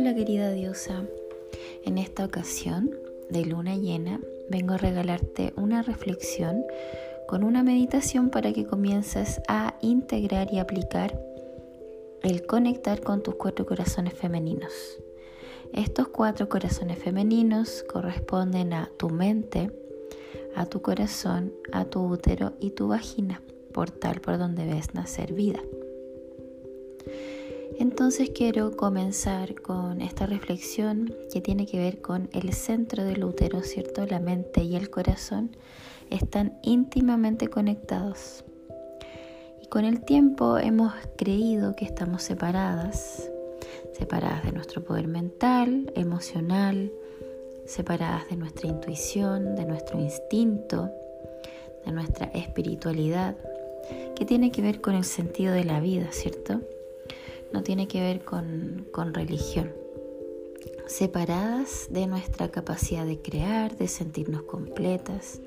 Hola querida diosa, en esta ocasión de luna llena vengo a regalarte una reflexión con una meditación para que comiences a integrar y aplicar el conectar con tus cuatro corazones femeninos. Estos cuatro corazones femeninos corresponden a tu mente, a tu corazón, a tu útero y tu vagina, portal por donde ves nacer vida. Entonces quiero comenzar con esta reflexión que tiene que ver con el centro del útero, ¿cierto? La mente y el corazón están íntimamente conectados. Y con el tiempo hemos creído que estamos separadas, separadas de nuestro poder mental, emocional, separadas de nuestra intuición, de nuestro instinto, de nuestra espiritualidad, que tiene que ver con el sentido de la vida, ¿cierto? No tiene que ver con, con religión. Separadas de nuestra capacidad de crear, de sentirnos completas,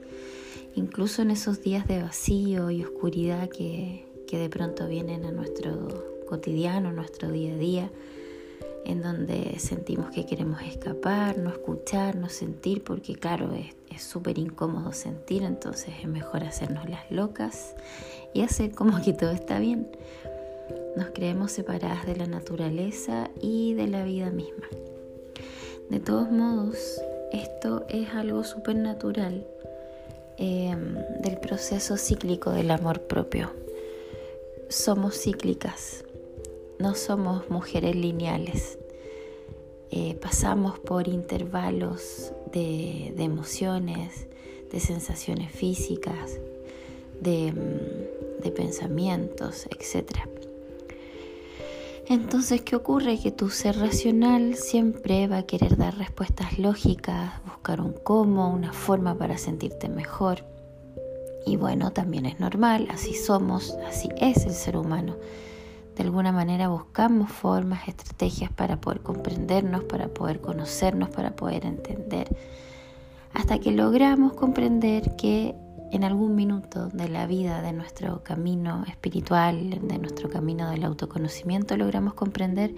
incluso en esos días de vacío y oscuridad que, que de pronto vienen a nuestro cotidiano, nuestro día a día, en donde sentimos que queremos escapar, no escuchar, no sentir, porque claro, es súper incómodo sentir, entonces es mejor hacernos las locas y hacer como que todo está bien. Nos creemos separadas de la naturaleza y de la vida misma. De todos modos, esto es algo súper natural em, del proceso cíclico del amor propio. Somos cíclicas, no somos mujeres lineales. Eh, pasamos por intervalos de, emociones, de sensaciones físicas, de, de pensamientos, etc. Entonces, ¿qué ocurre? Que tu ser racional siempre va a querer dar respuestas lógicas, buscar un cómo, una forma para sentirte mejor. Y bueno, también es normal, así somos, así es el ser humano. De alguna manera buscamos formas, estrategias para poder comprendernos, para poder conocernos, para poder entender, hasta que logramos comprender que en algún minuto de la vida, de nuestro camino espiritual, de nuestro camino del autoconocimiento, logramos comprender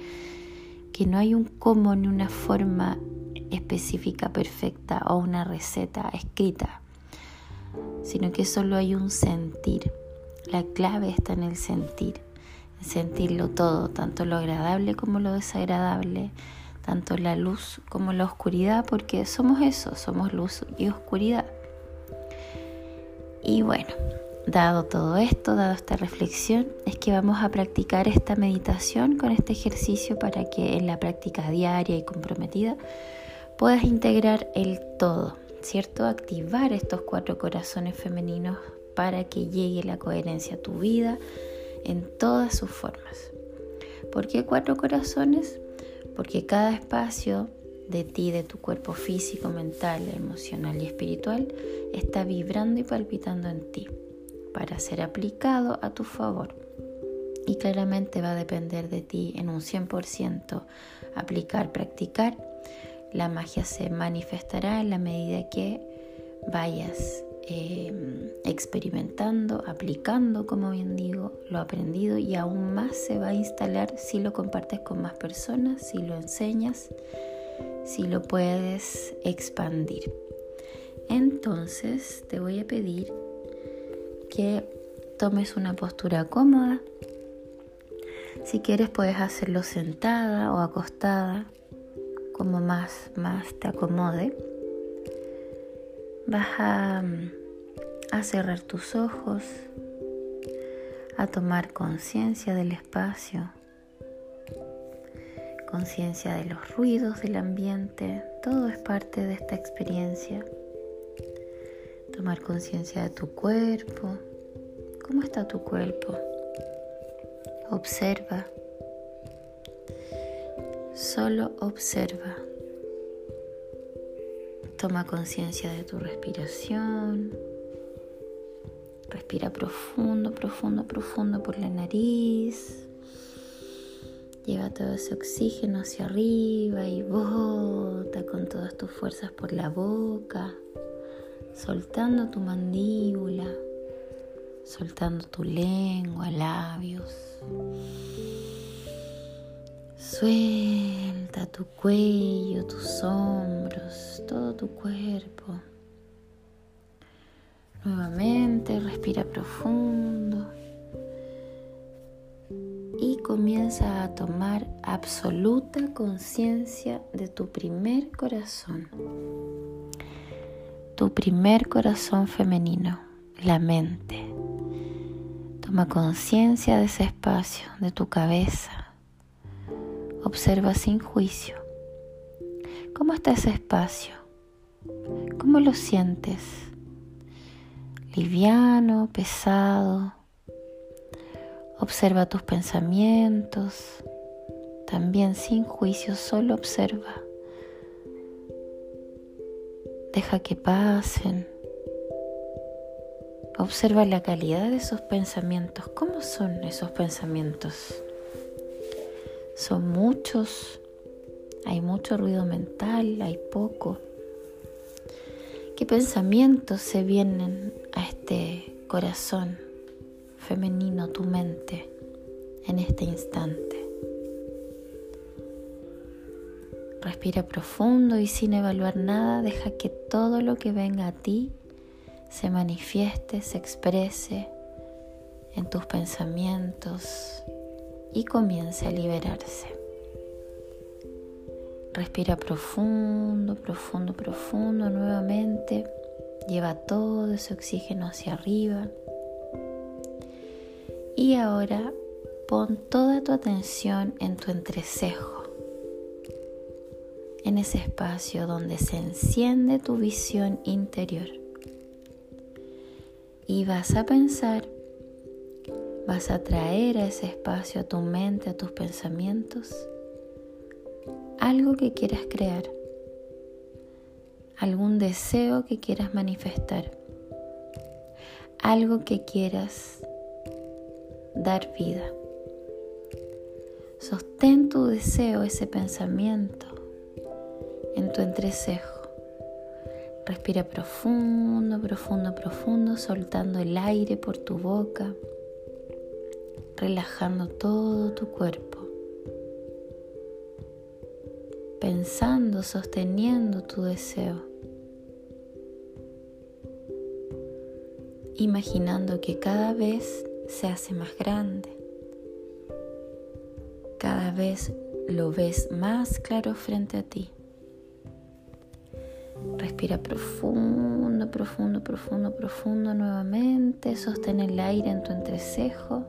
que no hay un cómo ni una forma específica, perfecta o una receta escrita, sino que solo hay un sentir. La clave está en el sentir, en sentirlo todo, tanto lo agradable como lo desagradable, tanto la luz como la oscuridad, porque somos eso, somos luz y oscuridad. Y bueno, dado todo esto, dado esta reflexión, es que vamos a practicar esta meditación con este ejercicio para que en la práctica diaria y comprometida puedas integrar el todo, ¿cierto? Activar estos cuatro corazones femeninos para que llegue la coherencia a tu vida en todas sus formas. ¿Por qué cuatro corazones? Porque cada espacio de ti, de tu cuerpo físico, mental, emocional y espiritual, está vibrando y palpitando en ti para ser aplicado a tu favor. Y claramente va a depender de ti en un 100% aplicar, practicar. La magia se manifestará en la medida que vayas em, experimentando, aplicando, como bien digo, lo aprendido y aún más se va a instalar si lo compartes con más personas, si lo enseñas si lo puedes expandir. Entonces te voy a pedir que tomes una postura cómoda. Si quieres puedes hacerlo sentada o acostada, como más, más te acomode. Vas a, a cerrar tus ojos, a tomar conciencia del espacio conciencia de los ruidos del ambiente, todo es parte de esta experiencia. Tomar conciencia de tu cuerpo, cómo está tu cuerpo. Observa, solo observa. Toma conciencia de tu respiración. Respira profundo, profundo, profundo por la nariz. Lleva todo ese oxígeno hacia arriba y bota con todas tus fuerzas por la boca, soltando tu mandíbula, soltando tu lengua, labios. Suelta tu cuello, tus hombros, todo tu cuerpo. Nuevamente respira profundo y comienza a tomar absoluta conciencia de tu primer corazón. Tu primer corazón femenino, la mente. Toma conciencia de ese espacio, de tu cabeza. Observa sin juicio. ¿Cómo está ese espacio? ¿Cómo lo sientes? liviano, pesado. Observa tus pensamientos, también sin juicio, solo observa. Deja que pasen. Observa la calidad de esos pensamientos. ¿Cómo son esos pensamientos? ¿Son muchos? ¿Hay mucho ruido mental? ¿Hay poco? ¿Qué pensamientos se vienen a este corazón femenino, tu mente, en este instante? Respira profundo y sin evaluar nada, deja que todo lo que venga a ti se manifieste, se exprese en tus pensamientos y comience a liberarse. Respira profundo, profundo, profundo nuevamente. Lleva todo ese oxígeno hacia arriba. Y ahora pon toda tu atención en tu entrecejo, en ese espacio donde se enciende tu visión interior. Y vas a pensar, vas a traer a ese espacio a tu mente, a tus pensamientos, algo que quieras crear, algún deseo que quieras manifestar, algo que quieras dar vida. Sostén tu deseo, ese pensamiento en tu entrecejo. Respira profundo, profundo, profundo, soltando el aire por tu boca, relajando todo tu cuerpo. pensando, sosteniendo tu deseo, imaginando que cada vez se hace más grande, cada vez lo ves más claro frente a ti. Respira profundo, profundo, profundo, profundo nuevamente. Sostén el aire en tu entrecejo.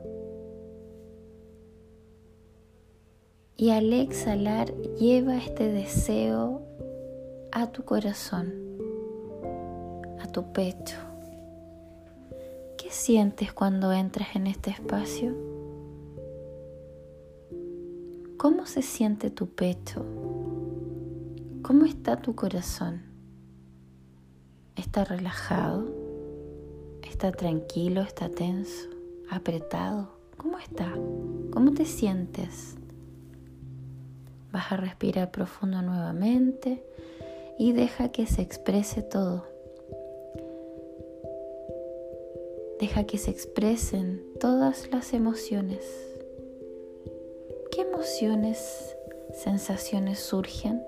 Y al exhalar, lleva este deseo a tu corazón, a tu pecho. ¿Qué sientes cuando entras en este espacio? ¿Cómo se siente tu pecho? ¿Cómo está tu corazón? ¿Está relajado? ¿Está tranquilo? ¿Está tenso? ¿Apretado? ¿Cómo está? ¿Cómo te sientes? Vas a respirar profundo nuevamente y deja que se exprese todo. Que se expresen todas las emociones. ¿Qué emociones, sensaciones surgen?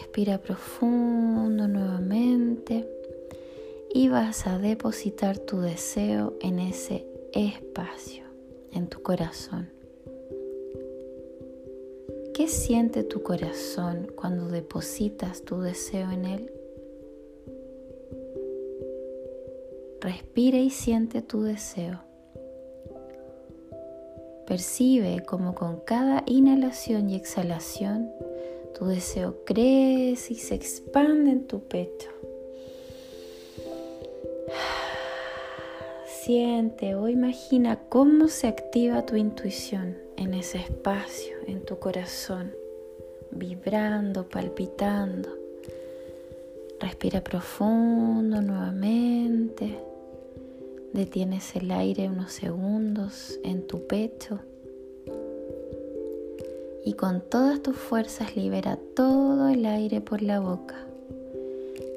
Respira profundo nuevamente y vas a depositar tu deseo en ese espacio en tu corazón. ¿Qué siente tu corazón cuando depositas tu deseo en él? Respira y siente tu deseo. Percibe como con cada inhalación y exhalación tu deseo crece y se expande en tu pecho. Siente o imagina cómo se activa tu intuición en ese espacio, en tu corazón, vibrando, palpitando. Respira profundo nuevamente. Detienes el aire unos segundos en tu pecho. Y con todas tus fuerzas libera todo el aire por la boca,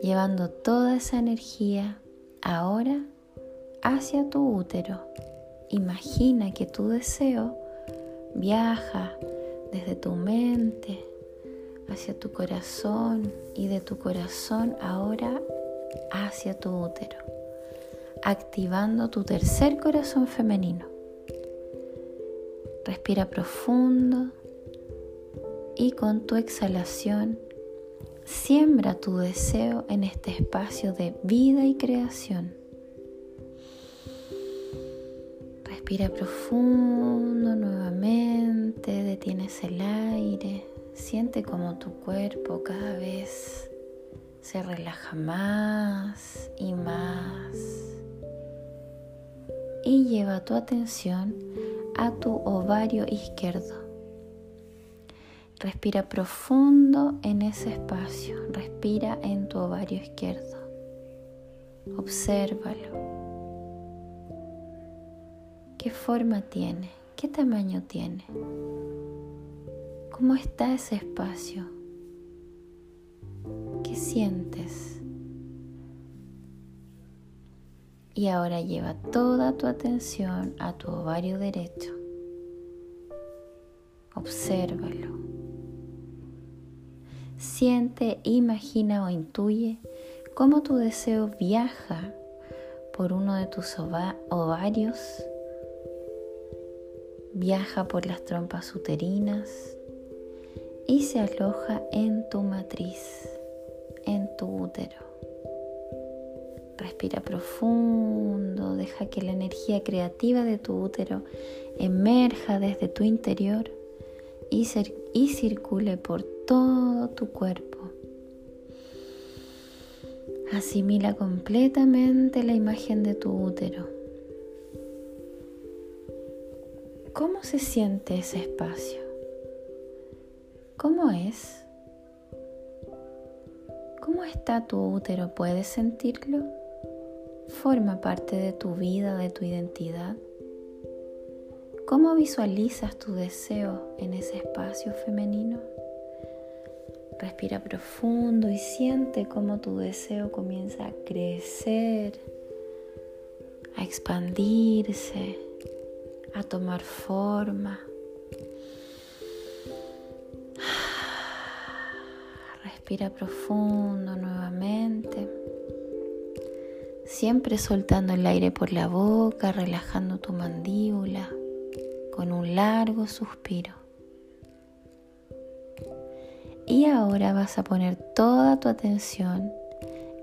llevando toda esa energía ahora hacia tu útero imagina que tu deseo viaja desde tu mente hacia tu corazón y de tu corazón ahora hacia tu útero, activando tu tercer corazón femenino. Respira profundo y con tu exhalación siembra tu deseo en este espacio de vida y creación. Respira profundo nuevamente, detienes el aire, siente como tu cuerpo cada vez se relaja más y más y lleva tu atención a tu ovario izquierdo. Respira profundo en ese espacio, respira en tu ovario izquierdo. Obsérvalo. ¿Qué forma tiene? ¿Qué tamaño tiene? ¿Cómo está ese espacio? ¿Qué sientes? Y ahora lleva toda tu atención a tu ovario derecho. Obsérvalo. Siente, imagina o intuye cómo tu deseo viaja por uno de tus ovarios, viaja por las trompas uterinas y se aloja en tu matriz, en tu útero. Respira profundo, deja que la energía creativa de tu útero emerja desde tu interior y, circule por todo tu cuerpo. Asimila completamente la imagen de tu útero. ¿Cómo se siente ese espacio? ¿Cómo es? ¿Cómo está tu útero? ¿Puedes sentirlo? forma parte de tu vida, de tu identidad? ¿Cómo visualizas tu deseo en ese espacio femenino? Respira profundo y siente cómo tu deseo comienza a crecer, a expandirse, a tomar forma. Respira profundo nuevamente siempre soltando el aire por la boca, relajando tu mandíbula con un largo suspiro. Y ahora vas a poner toda tu atención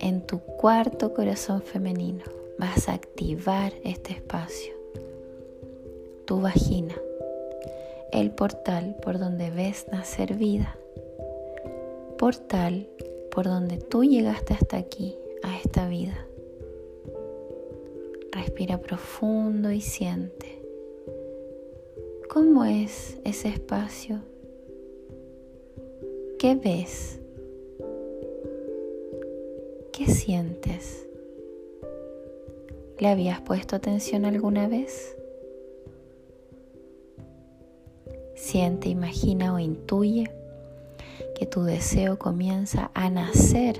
en tu cuarto corazón femenino. Vas a activar este espacio, tu vagina, el portal por donde ves nacer vida, portal por donde tú llegaste hasta aquí, a esta vida. Respira profundo y siente. ¿Cómo es ese espacio? ¿Qué ves? ¿Qué sientes? ¿Le habías puesto atención alguna vez? Siente, imagina o intuye que tu deseo comienza a nacer,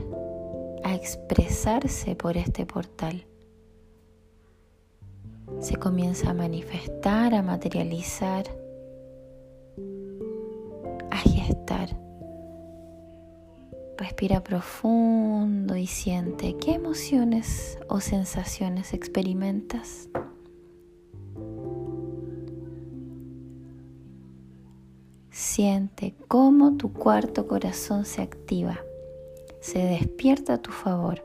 a expresarse por este portal se comienza a manifestar, a materializar, a gestar. Respira profundo y siente qué emociones o sensaciones experimentas. Siente cómo tu cuarto corazón se activa, se despierta a tu favor.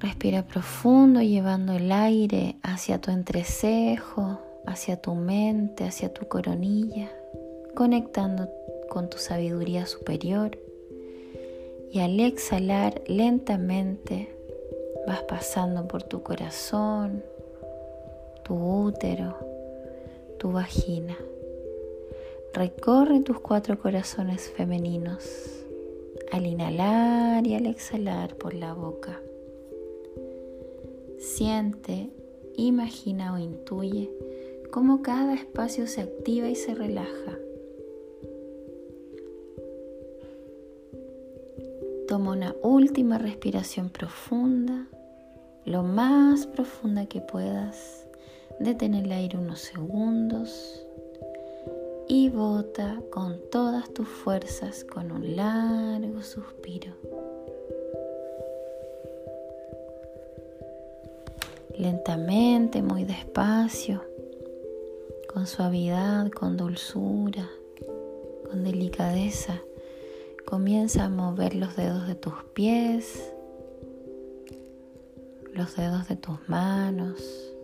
Respira profundo llevando el aire hacia tu entrecejo, hacia tu mente, hacia tu coronilla, conectando con tu sabiduría superior. Y al exhalar lentamente vas pasando por tu corazón, tu útero, tu vagina. Recorre tus cuatro corazones femeninos al inhalar y al exhalar por la boca. Siente, imagina o intuye cómo cada espacio se activa y se relaja. Toma una última respiración profunda lo más profunda que puedas. Detén el aire unos segundos y bota con todas tus fuerzas con un largo suspiro. Lentamente, muy despacio, con suavidad, con dulzura, con delicadeza, comienza a mover los dedos de tus pies, los dedos de tus manos.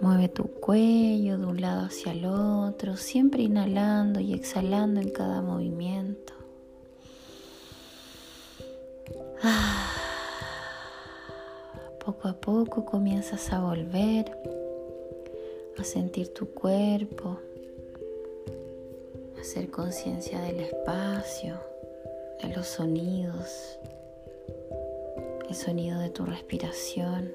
Mueve tu cuello de un lado hacia el otro, siempre inhalando y exhalando en cada movimiento. Ah. Poco a poco comienzas a volver a sentir tu cuerpo, a hacer conciencia del espacio, de los sonidos, el sonido de tu respiración,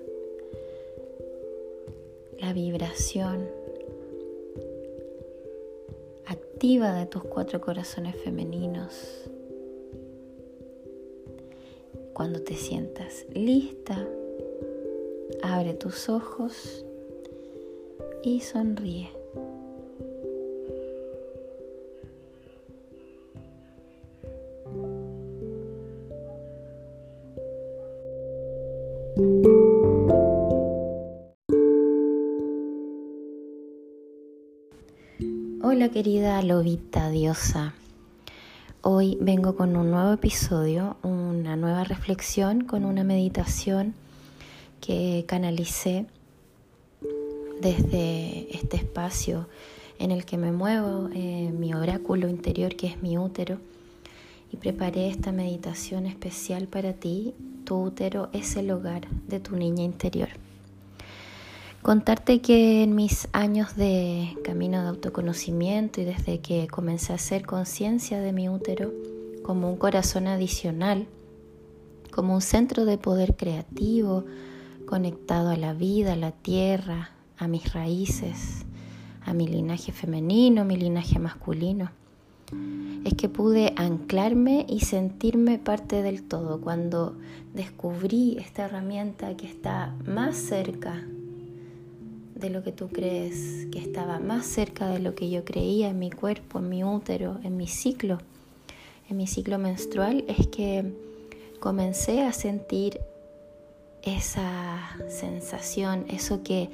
la vibración activa de tus cuatro corazones femeninos. Cuando te sientas lista, abre tus ojos y sonríe. Querida lobita diosa. Hoy vengo con un nuevo episodio, una nueva reflexión con una meditación que canalicé desde este espacio en el que me muevo, mi oráculo interior que es mi útero, y preparé esta meditación especial para ti. Tu útero es el hogar de tu niña interior. Contarte que en mis años de camino de autoconocimiento y desde que comencé a hacer conciencia de mi útero como un corazón adicional, como un centro de poder creativo, conectado a la vida, a la tierra, a mis raíces, a mi linaje femenino, mi linaje masculino. Es que pude anclarme y sentirme parte del todo cuando descubrí esta herramienta que está más cerca de lo que tú crees, que estaba más cerca de lo que yo creía en mi cuerpo, en mi útero, en mi ciclo, en mi ciclo menstrual, es que comencé a sentir esa sensación, eso que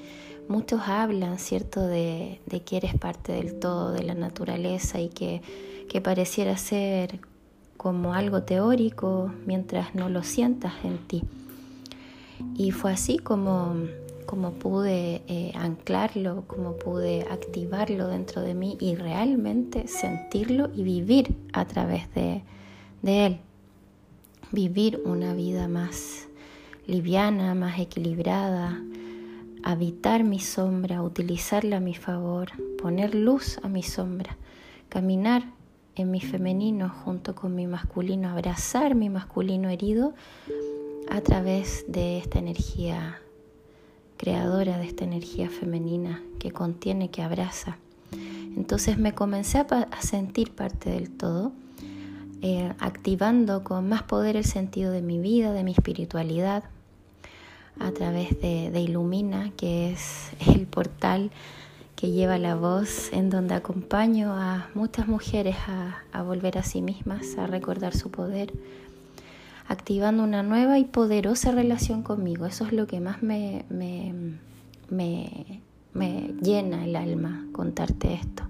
muchos hablan, ¿cierto?, de, que eres parte del todo, de la naturaleza y que, pareciera ser como algo teórico mientras no lo sientas en ti. Y fue así como, como pude eh, anclarlo, como pude activarlo dentro de mí y realmente sentirlo y vivir a través de, de él. Vivir una vida más liviana, más equilibrada, habitar mi sombra, utilizarla a mi favor, poner luz a mi sombra, caminar en mi femenino junto con mi masculino, abrazar mi masculino herido a través de esta energía creadora, de esta energía femenina que contiene, que abraza. Entonces me comencé a, sentir parte del todo, eh, activando con más poder el sentido de mi vida, de mi espiritualidad, a través de, Ilumina, que es el portal que lleva la voz en donde acompaño a muchas mujeres a, volver a sí mismas, a recordar su poder, activando una nueva y poderosa relación conmigo. Eso es lo que más me, me, me, me llena el alma contarte esto.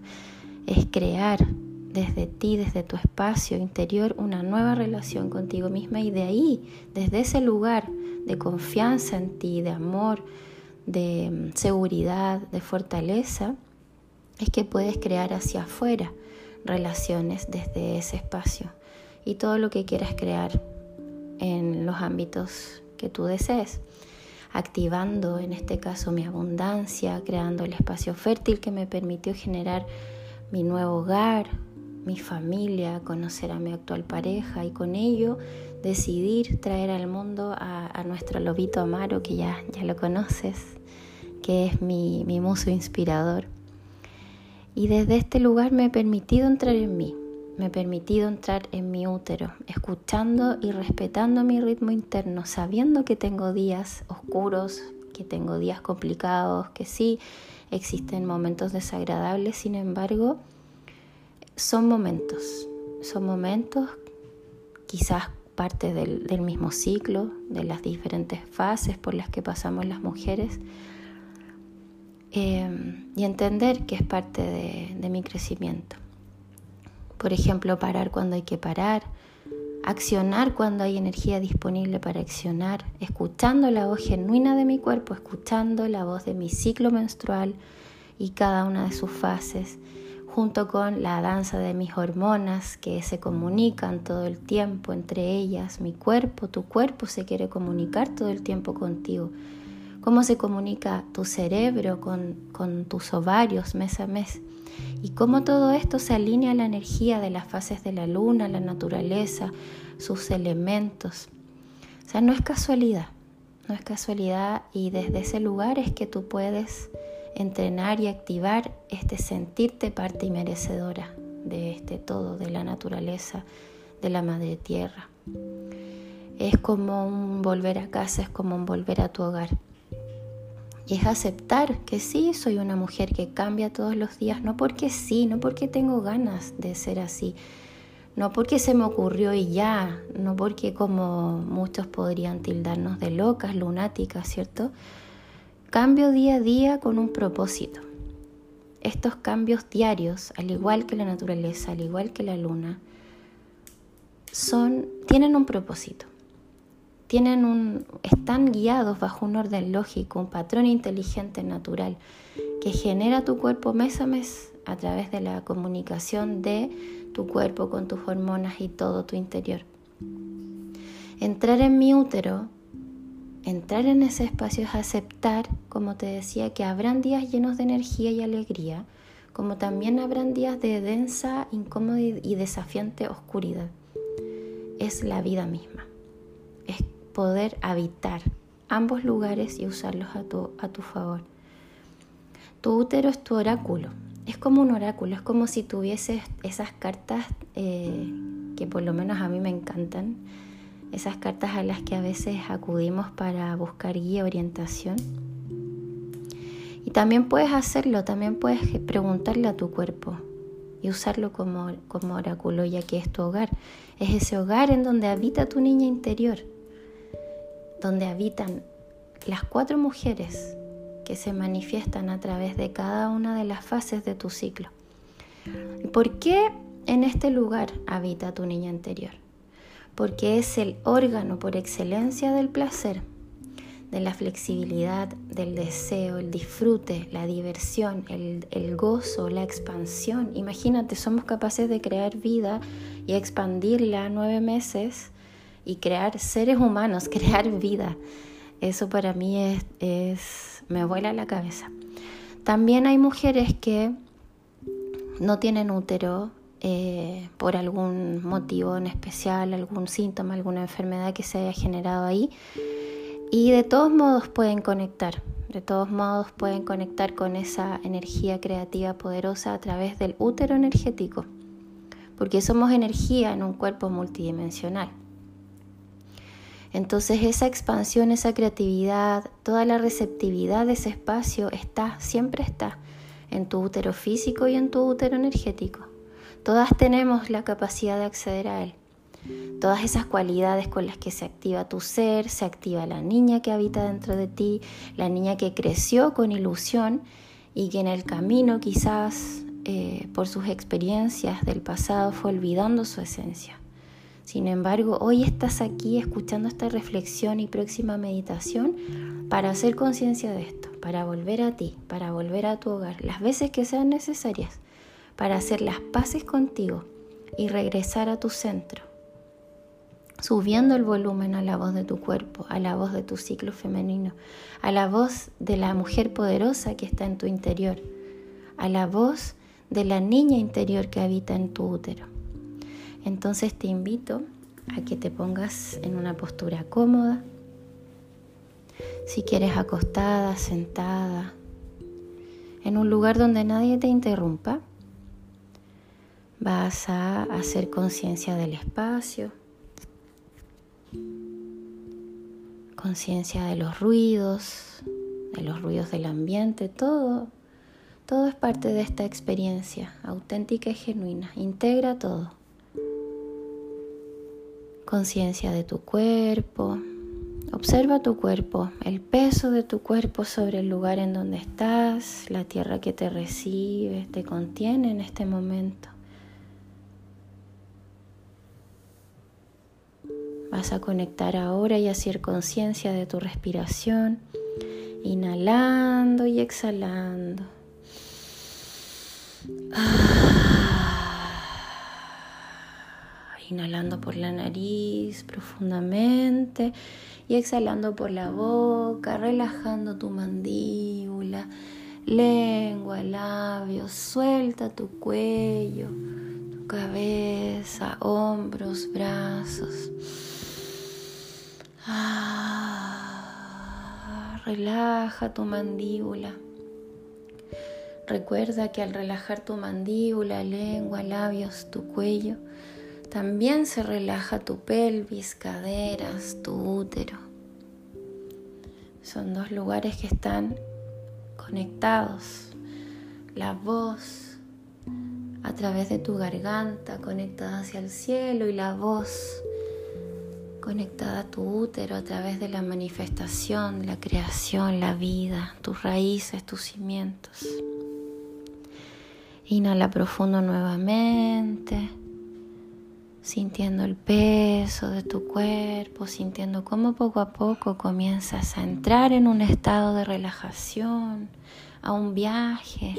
Es crear desde ti, desde tu espacio interior, una nueva relación contigo misma y de ahí, desde ese lugar, de confianza en ti, de amor, de seguridad, de fortaleza, es que puedes crear hacia afuera relaciones desde ese espacio y todo lo que quieras crear en los ámbitos que tú desees, activando en este caso mi abundancia, creando el espacio fértil que me permitió generar mi nuevo hogar, mi familia, conocer a mi actual pareja y con ello decidir traer al mundo a, nuestro lobito Amaro, que ya, ya lo conoces, que es mi, mi muso inspirador. Y desde este lugar me he permitido entrar en mí, me he permitido entrar en mi útero, escuchando y respetando mi ritmo interno, sabiendo que tengo días oscuros, que tengo días complicados, que sí existen momentos desagradables, sin embargo, son momentos, son momentos quizás parte del, mismo ciclo, de las diferentes fases por las que pasamos las mujeres, eh, y entender que es parte de mi crecimiento. Por ejemplo, parar cuando hay que parar, accionar cuando hay energía disponible para accionar, escuchando la voz genuina de mi cuerpo, escuchando la voz de mi ciclo menstrual y cada una de sus fases, junto con la danza de mis hormonas que se comunican todo el tiempo entre ellas, mi cuerpo, tu cuerpo se quiere comunicar todo el tiempo contigo. Cómo se comunica tu cerebro con, con tus ovarios mes a mes y cómo todo esto se alinea a la energía de las fases de la luna, la naturaleza, sus elementos. O sea, no es casualidad, no es casualidad y desde ese lugar es que tú puedes entrenar y activar este sentirte parte y merecedora de este todo, de la naturaleza, de la madre tierra. Es como un volver a casa, es como un volver a tu hogar. Y es aceptar que sí, soy una mujer que cambia todos los días, no porque sí, no porque tengo ganas de ser así, no porque se me ocurrió y ya, no porque como muchos podrían tildarnos de locas, lunáticas, ¿cierto? Cambio día a día con un propósito. Estos cambios diarios, al igual que la naturaleza, al igual que la luna, son, tienen un propósito tienen un, están guiados bajo un orden lógico, un patrón inteligente natural que genera tu cuerpo mes a mes a través de la comunicación de tu cuerpo con tus hormonas y todo tu interior. Entrar en mi útero, entrar en ese espacio es aceptar, como te decía, que habrán días llenos de energía y alegría, como también habrán días de densa, incómoda y desafiante oscuridad. Es la vida misma poder habitar ambos lugares y usarlos a tu, a tu favor. Tu útero es tu oráculo, es como un oráculo, es como si tuvieses esas cartas eh, que por lo menos a mí me encantan, esas cartas a las que a veces acudimos para buscar guía, orientación. Y también puedes hacerlo, también puedes preguntarle a tu cuerpo y usarlo como, como oráculo, ya que es tu hogar. Es ese hogar en donde habita tu niña interior donde habitan las cuatro mujeres que se manifiestan a través de cada una de las fases de tu ciclo. ¿Por qué en este lugar habita tu niña interior? Porque es el órgano por excelencia del placer, de la flexibilidad, del deseo, el disfrute, la diversión, el, el gozo, la expansión. Imagínate, somos capaces de crear vida y expandirla nueve meses y crear seres humanos, crear vida. Eso para mí es, me vuela la cabeza. También hay mujeres que no tienen útero eh, por algún motivo en especial, algún síntoma, alguna enfermedad que se haya generado ahí. Y de todos modos pueden conectar, de todos modos pueden conectar con esa energía creativa poderosa a través del útero energético, porque somos energía en un cuerpo multidimensional. Entonces esa expansión, esa creatividad, toda la receptividad de ese espacio está, siempre está en tu útero físico y en tu útero energético. Todas tenemos la capacidad de acceder a él. Todas esas cualidades con las que se activa tu ser, se activa la niña que habita dentro de ti, la niña que creció con ilusión y que en el camino quizás eh, por sus experiencias del pasado fue olvidando su esencia. Sin embargo, hoy estás aquí escuchando esta reflexión y próxima meditación para hacer conciencia de esto, para volver a ti, para volver a tu hogar, las veces que sean necesarias, para hacer las paces contigo y regresar a tu centro, subiendo el volumen a la voz de tu cuerpo, a la voz de tu ciclo femenino, a la voz de la mujer poderosa que está en tu interior, a la voz de la niña interior que habita en tu útero. Entonces te invito a que te pongas en una postura cómoda. Si quieres acostada, sentada, en un lugar donde nadie te interrumpa, Vas a hacer conciencia del espacio, conciencia de los ruidos, de los ruidos del ambiente, todo, todo es parte de esta experiencia auténtica y genuina. Integra todo. Conciencia de tu cuerpo. Observa tu cuerpo, el peso de tu cuerpo sobre el lugar en donde estás, la tierra que te recibe, te contiene en este momento. Vas a conectar ahora y hacer conciencia de tu respiración, inhalando y exhalando. Ah. Inhalando por la nariz profundamente y exhalando por la boca, relajando tu mandíbula, lengua, labios, suelta tu cuello, tu cabeza, hombros, brazos. Ah, relaja tu mandíbula. Recuerda que al relajar tu mandíbula, lengua, labios, tu cuello, también se relaja tu pelvis, caderas, tu útero. Son dos lugares que están conectados. La voz a través de tu garganta conectada hacia el cielo y la voz conectada a tu útero a través de la manifestación, la creación, la vida, tus raíces, tus cimientos. Inhala profundo nuevamente, sintiendo el peso de tu cuerpo, sintiendo cómo poco a poco comienzas a entrar en un estado de relajación, a un viaje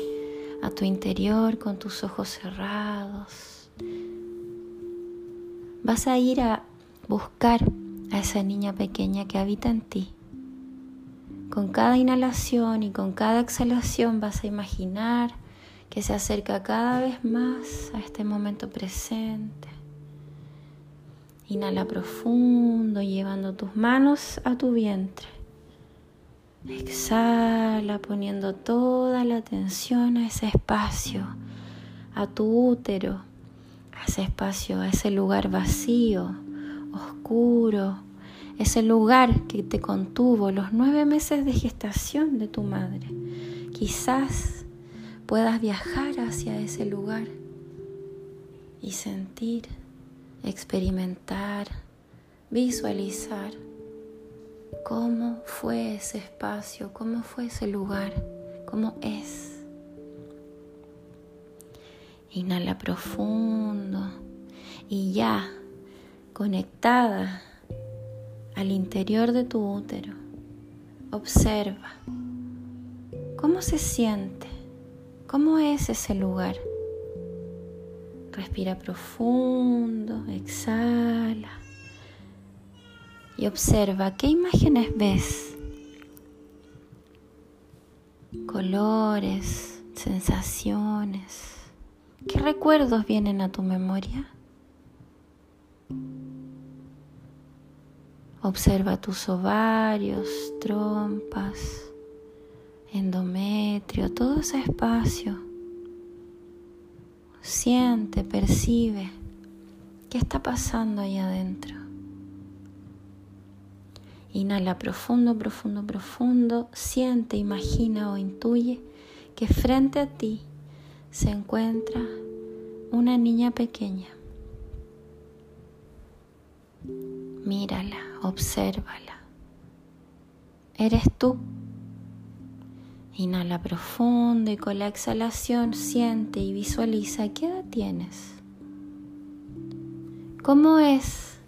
a tu interior con tus ojos cerrados. Vas a ir a buscar a esa niña pequeña que habita en ti. Con cada inhalación y con cada exhalación vas a imaginar que se acerca cada vez más a este momento presente. Inhala profundo, llevando tus manos a tu vientre. Exhala poniendo toda la atención a ese espacio, a tu útero, a ese espacio, a ese lugar vacío oscuro, ese lugar que te contuvo los nueve meses de gestación de tu madre. Quizás puedas viajar hacia ese lugar y sentir, experimentar, visualizar cómo fue ese espacio, cómo fue ese lugar, cómo es. Inhala profundo y ya conectada al interior de tu útero. Observa cómo se siente, cómo es ese lugar. Respira profundo, exhala y observa qué imágenes ves. Colores, sensaciones. ¿Qué recuerdos vienen a tu memoria? Observa tus ovarios, trompas, endometrio, todo ese espacio. Siente, percibe qué está pasando ahí adentro. Inhala profundo, profundo, profundo. Siente, imagina o intuye que frente a ti se encuentra una niña pequeña. Mírala, obsérvala. Eres tú. Inhala profundo y con la exhalación siente y visualiza qué edad tienes. ¿Cómo es?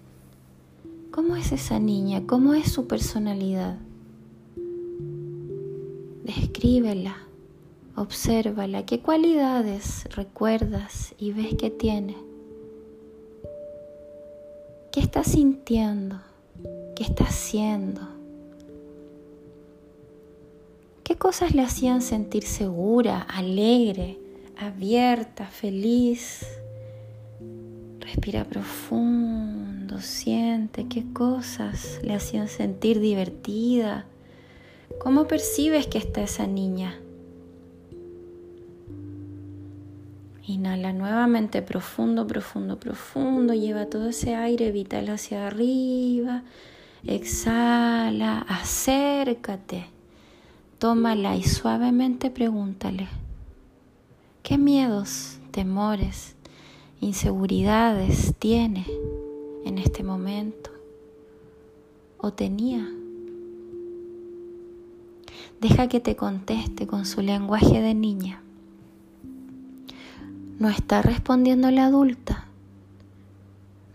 ¿Cómo es esa niña? ¿Cómo es su personalidad? Descríbela, obsérvala, qué cualidades recuerdas y ves que tiene. ¿Qué estás sintiendo? ¿Qué está haciendo? ¿Qué cosas le hacían sentir segura, alegre, abierta, feliz? Respira profundo, siente qué cosas le hacían sentir divertida. ¿Cómo percibes que está esa niña? Inhala nuevamente profundo, profundo, profundo. Lleva todo ese aire vital hacia arriba. Exhala, acércate. Tómala y suavemente pregúntale. ¿Qué miedos, temores, inseguridades tiene en este momento? ¿O tenía? Deja que te conteste con su lenguaje de niña. No está respondiendo la adulta.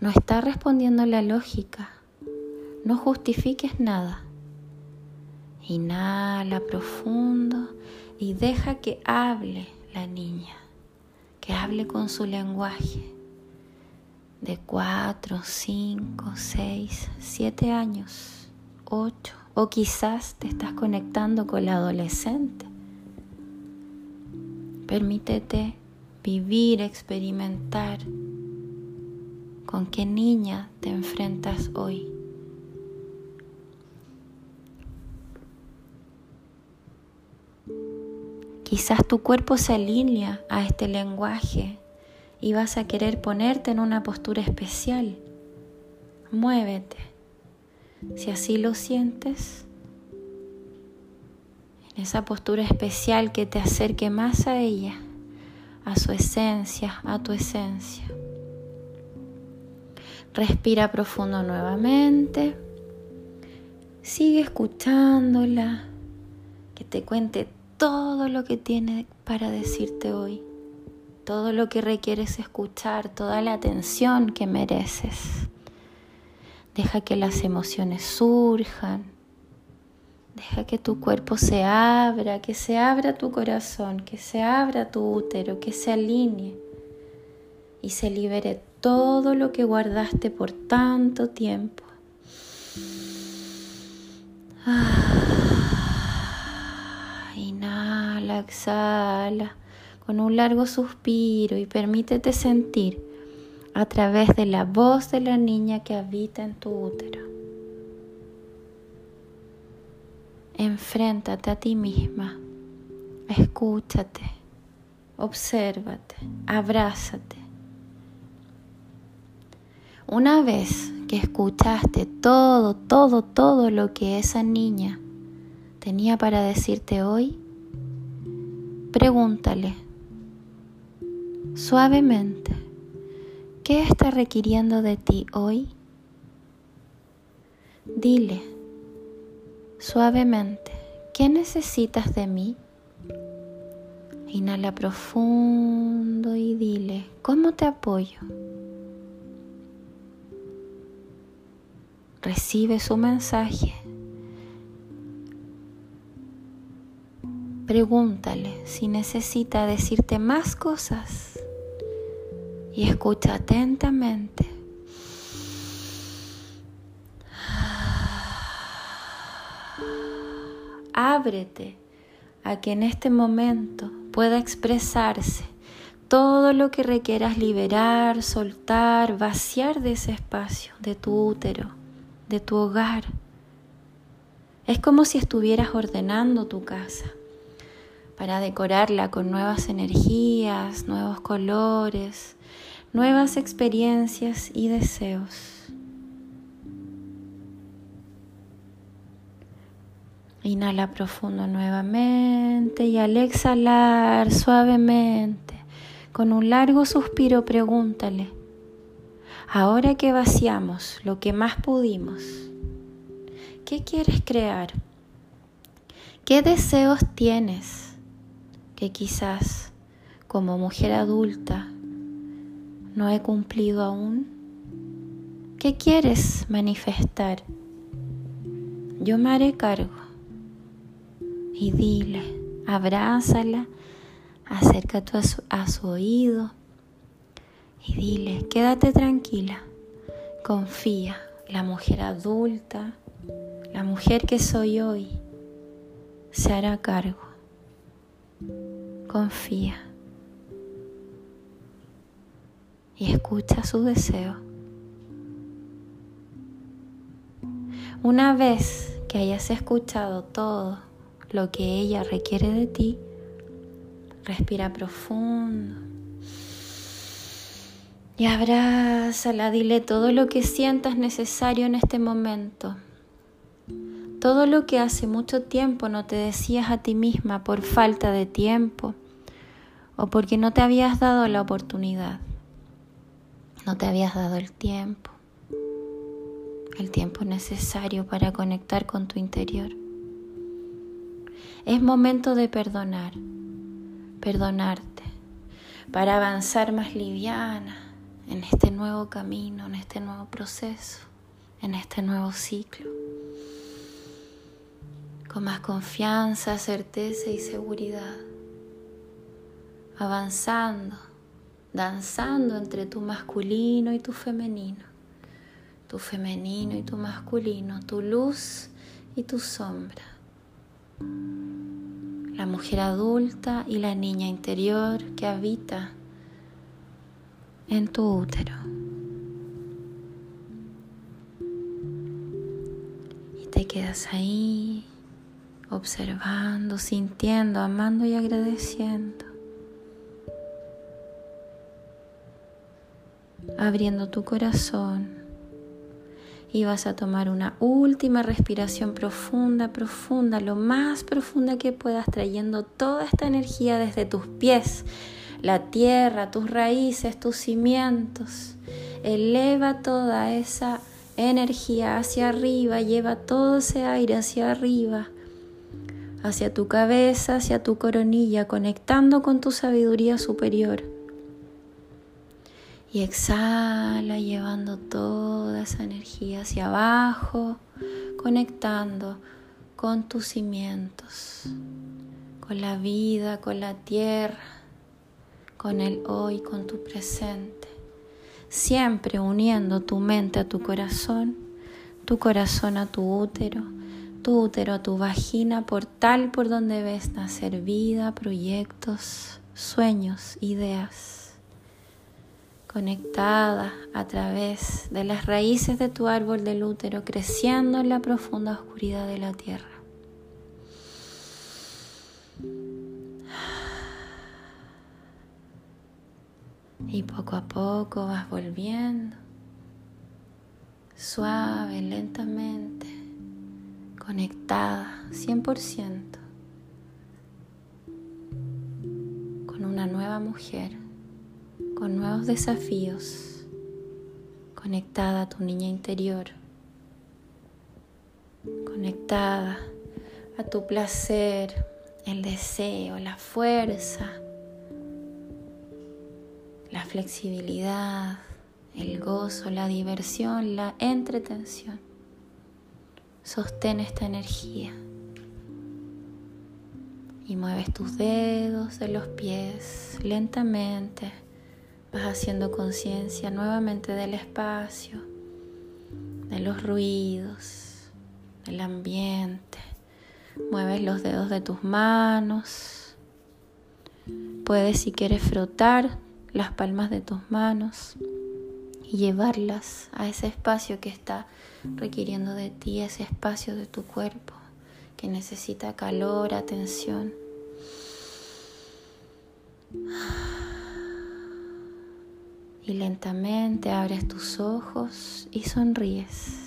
No está respondiendo la lógica. No justifiques nada. Inhala profundo y deja que hable la niña, que hable con su lenguaje de cuatro, cinco, seis, siete años, ocho, o quizás te estás conectando con la adolescente. Permítete vivir, experimentar con qué niña te enfrentas hoy. Quizás tu cuerpo se alinea a este lenguaje y vas a querer ponerte en una postura especial. Muévete. Si así lo sientes, en esa postura especial que te acerque más a ella a su esencia, a tu esencia. Respira profundo nuevamente. Sigue escuchándola, que te cuente todo lo que tiene para decirte hoy, todo lo que requieres escuchar, toda la atención que mereces. Deja que las emociones surjan, Deja que tu cuerpo se abra, que se abra tu corazón, que se abra tu útero, que se alinee y se libere todo lo que guardaste por tanto tiempo. Ah, inhala, exhala con un largo suspiro y permítete sentir a través de la voz de la niña que habita en tu útero. Enfréntate a ti misma, escúchate, obsérvate, abrázate. Una vez que escuchaste todo, todo, todo lo que esa niña tenía para decirte hoy, pregúntale suavemente, ¿qué está requiriendo de ti hoy? Dile suavemente, ¿qué necesitas de mí? Inhala profundo y dile, ¿cómo te apoyo? Recibe su mensaje. Pregúntale si necesita decirte más cosas y escucha atentamente. ábrete a que en este momento pueda expresarse todo lo que requieras liberar, soltar, vaciar de ese espacio, de tu útero, de tu hogar. Es como si estuvieras ordenando tu casa para decorarla con nuevas energías, nuevos colores, nuevas experiencias y deseos. Inhala profundo nuevamente y al exhalar suavemente, con un largo suspiro, pregúntale, ahora que vaciamos lo que más pudimos, ¿qué quieres crear? ¿Qué deseos tienes que quizás como mujer adulta no he cumplido aún? ¿Qué quieres manifestar? Yo me haré cargo y dile, abrázala, acércate a su, a su oído y dile, quédate tranquila, confía, la mujer adulta, la mujer que soy hoy, se hará cargo. Confía y escucha su deseo. Una vez que hayas escuchado todo, lo que ella requiere de ti, respira profundo Y abrázala, dile todo lo que sientas necesario en este momento. Todo lo que hace mucho tiempo no te decías a ti misma por falta de tiempo o porque no te habías dado la oportunidad. No te habías dado el tiempo. El tiempo necesario para conectar con tu interior. Es momento de perdonar. Perdonarte para avanzar más liviana en este nuevo camino, en este nuevo proceso, en este nuevo ciclo. Con más confianza, certeza y seguridad. Avanzando, danzando entre tu masculino y tu femenino. Tu femenino y tu masculino, tu luz y tu sombra. La mujer adulta y la niña interior que habita en tu útero. Y te quedas ahí observando, sintiendo, amando y agradeciendo. Abriendo tu corazón y vas a tomar una última respiración profunda, profunda, lo más profunda que puedas, trayendo toda esta energía desde tus pies la tierra, tus raíces, tus cimientos. Eleva toda esa energía hacia arriba, lleva todo ese aire hacia arriba, hacia tu cabeza, hacia tu coronilla, conectando con tu sabiduría superior. Y exhala llevando toda esa energía hacia abajo, conectando con tus cimientos, con la vida, con la tierra con el hoy, con tu presente, siempre uniendo tu mente a tu corazón, tu corazón a tu útero, tu útero tu vagina, portal por donde ves nacer vida, proyectos, sueños, ideas, conectada a través de las raíces de tu árbol del útero, creciendo en la profunda oscuridad de la tierra. Y poco a poco vas volviendo, suave, lentamente, conectada 100% con una nueva mujer, con nuevos desafíos, conectada a tu niña interior, conectada a tu placer, el deseo, la fuerza la flexibilidad, el gozo, la diversión, la entretención. Sostén esta energía y mueves tus dedos de los pies lentamente. Vas haciendo conciencia nuevamente del espacio, de los ruidos, del ambiente. Mueves los dedos de tus manos. Puedes si quieres frotar las palmas de tus manos y llevarlas a ese espacio que está requiriendo de ti, ese espacio de tu cuerpo que necesita calor, atención. Y lentamente abres tus ojos y sonríes.